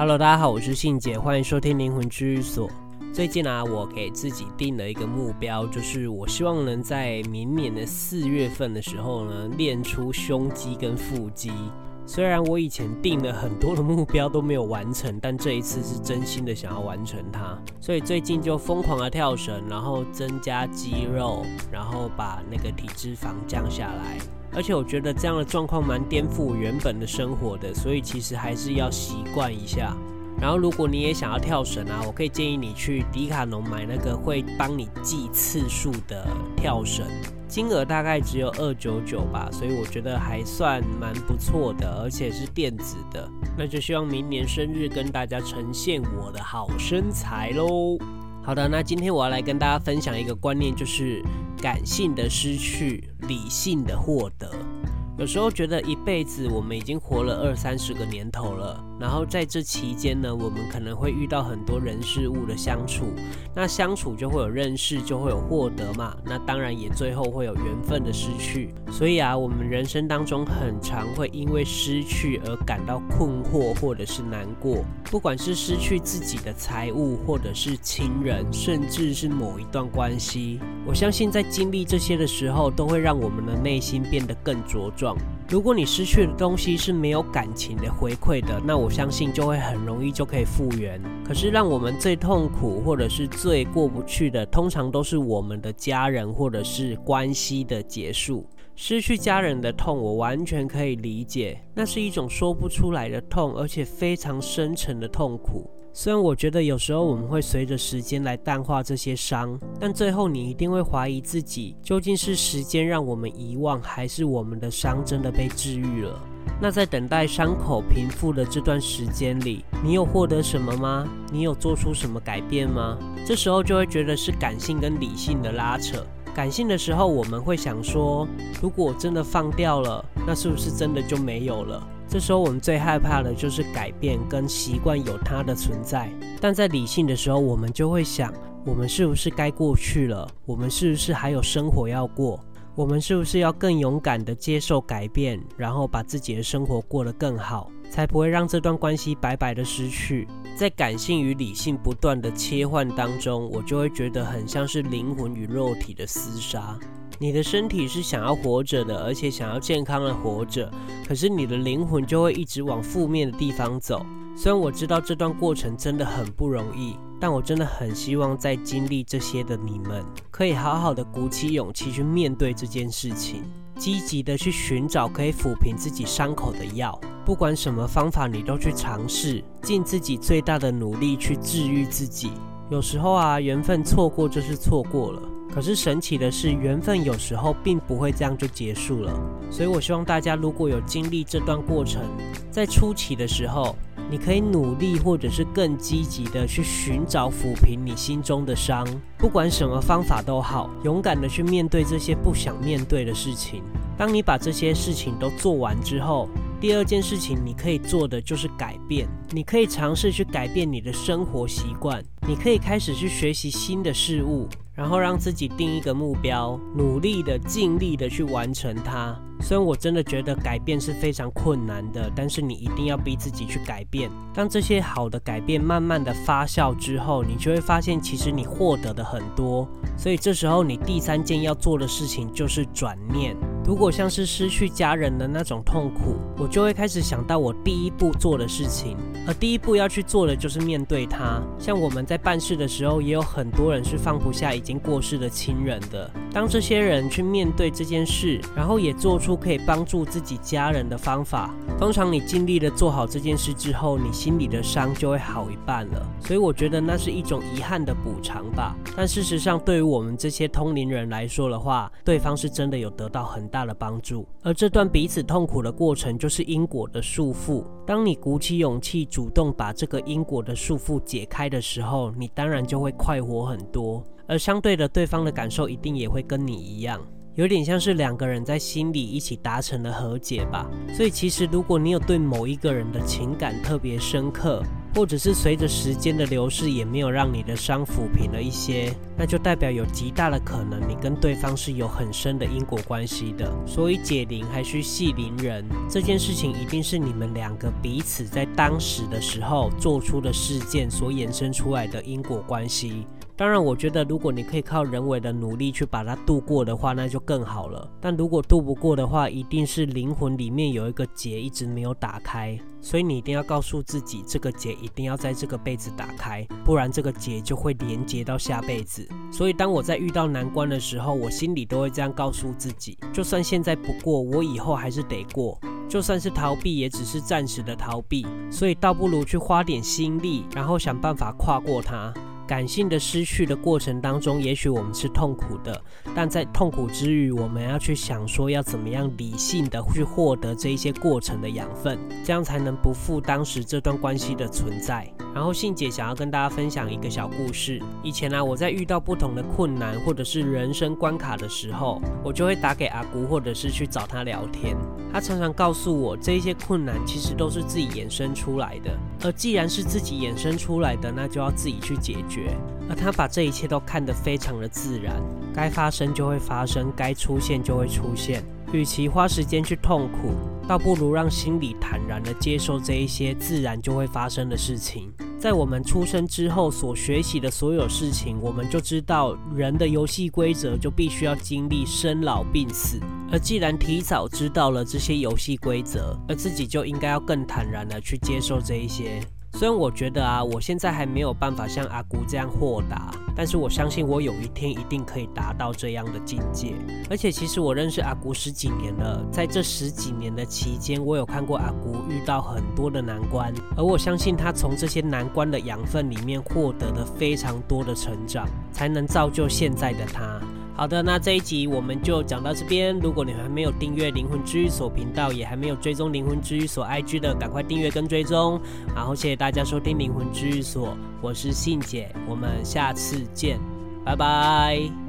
Hello，大家好，我是信姐，欢迎收听灵魂治愈所。最近啊，我给自己定了一个目标，就是我希望能在明年的四月份的时候呢，练出胸肌跟腹肌。虽然我以前定了很多的目标都没有完成，但这一次是真心的想要完成它，所以最近就疯狂的跳绳，然后增加肌肉，然后把那个体脂肪降下来。而且我觉得这样的状况蛮颠覆我原本的生活的，所以其实还是要习惯一下。然后如果你也想要跳绳啊，我可以建议你去迪卡侬买那个会帮你计次数的跳绳。金额大概只有二九九吧，所以我觉得还算蛮不错的，而且是电子的。那就希望明年生日跟大家呈现我的好身材喽。好的，那今天我要来跟大家分享一个观念，就是感性的失去，理性的获得。有时候觉得一辈子我们已经活了二三十个年头了，然后在这期间呢，我们可能会遇到很多人事物的相处，那相处就会有认识，就会有获得嘛，那当然也最后会有缘分的失去。所以啊，我们人生当中很常会因为失去而感到困惑或者是难过，不管是失去自己的财物，或者是亲人，甚至是某一段关系。我相信在经历这些的时候，都会让我们的内心变得更茁壮。如果你失去的东西是没有感情的回馈的，那我相信就会很容易就可以复原。可是让我们最痛苦或者是最过不去的，通常都是我们的家人或者是关系的结束。失去家人的痛，我完全可以理解，那是一种说不出来的痛，而且非常深沉的痛苦。虽然我觉得有时候我们会随着时间来淡化这些伤，但最后你一定会怀疑自己，究竟是时间让我们遗忘，还是我们的伤真的被治愈了？那在等待伤口平复的这段时间里，你有获得什么吗？你有做出什么改变吗？这时候就会觉得是感性跟理性的拉扯。感性的时候，我们会想说，如果真的放掉了，那是不是真的就没有了？这时候我们最害怕的就是改变跟习惯有它的存在，但在理性的时候，我们就会想，我们是不是该过去了？我们是不是还有生活要过？我们是不是要更勇敢地接受改变，然后把自己的生活过得更好，才不会让这段关系白白的失去？在感性与理性不断的切换当中，我就会觉得很像是灵魂与肉体的厮杀。你的身体是想要活着的，而且想要健康的活着，可是你的灵魂就会一直往负面的地方走。虽然我知道这段过程真的很不容易，但我真的很希望在经历这些的你们，可以好好的鼓起勇气去面对这件事情，积极的去寻找可以抚平自己伤口的药。不管什么方法，你都去尝试，尽自己最大的努力去治愈自己。有时候啊，缘分错过就是错过了。可是神奇的是，缘分有时候并不会这样就结束了。所以我希望大家如果有经历这段过程，在初期的时候，你可以努力或者是更积极的去寻找抚平你心中的伤，不管什么方法都好，勇敢的去面对这些不想面对的事情。当你把这些事情都做完之后，第二件事情你可以做的就是改变。你可以尝试去改变你的生活习惯，你可以开始去学习新的事物。然后让自己定一个目标，努力的、尽力的去完成它。虽然我真的觉得改变是非常困难的，但是你一定要逼自己去改变。当这些好的改变慢慢的发酵之后，你就会发现，其实你获得的很多。所以这时候，你第三件要做的事情就是转念。如果像是失去家人的那种痛苦，我就会开始想到我第一步做的事情。而第一步要去做的就是面对它。像我们在办事的时候，也有很多人是放不下已经过世的亲人的。当这些人去面对这件事，然后也做出可以帮助自己家人的方法，通常你尽力的做好这件事之后，你心里的伤就会好一半了。所以我觉得那是一种遗憾的补偿吧。但事实上，对于我们这些通灵人来说的话，对方是真的有得到很大大的帮助。而这段彼此痛苦的过程，就是因果的束缚。当你鼓起勇气，主动把这个因果的束缚解开的时候，你当然就会快活很多。而相对的，对方的感受一定也会跟你一样，有点像是两个人在心里一起达成了和解吧。所以其实，如果你有对某一个人的情感特别深刻，或者是随着时间的流逝也没有让你的伤抚平了一些，那就代表有极大的可能你跟对方是有很深的因果关系的。所以解铃还须系铃人，这件事情一定是你们两个彼此在当时的时候做出的事件所衍生出来的因果关系。当然，我觉得如果你可以靠人为的努力去把它度过的话，那就更好了。但如果度不过的话，一定是灵魂里面有一个结一直没有打开，所以你一定要告诉自己，这个结一定要在这个辈子打开，不然这个结就会连接到下辈子。所以当我在遇到难关的时候，我心里都会这样告诉自己：就算现在不过，我以后还是得过；就算是逃避，也只是暂时的逃避。所以倒不如去花点心力，然后想办法跨过它。感性的失去的过程当中，也许我们是痛苦的，但在痛苦之余，我们要去想说要怎么样理性的去获得这一些过程的养分，这样才能不负当时这段关系的存在。然后信姐想要跟大家分享一个小故事。以前呢、我在遇到不同的困难或者是人生关卡的时候，我就会打给阿姑，或者是去找她聊天。她常常告诉我，这些困难其实都是自己衍生出来的，而既然是自己衍生出来的，那就要自己去解决。而她把这一切都看得非常的自然，该发生就会发生，该出现就会出现。与其花时间去痛苦，倒不如让心里坦然地接受这一些自然就会发生的事情。在我们出生之后所学习的所有事情，我们就知道人的游戏规则就必须要经历生老病死。而既然提早知道了这些游戏规则，而自己就应该要更坦然地去接受这一些。虽然我觉得啊，我现在还没有办法像阿姑这样豁达，但是我相信我有一天一定可以达到这样的境界。而且其实我认识阿姑十几年了，在这十几年的期间，我有看过阿姑遇到很多的难关，而我相信她从这些难关的养分里面获得了非常多的成长，才能造就现在的她。好的，那这一集我们就讲到这边。如果你还没有订阅灵魂治愈所频道，也还没有追踪灵魂治愈所 IG 的，赶快订阅跟追踪。然后谢谢大家收听灵魂治愈所，我是信姐，我们下次见，拜拜。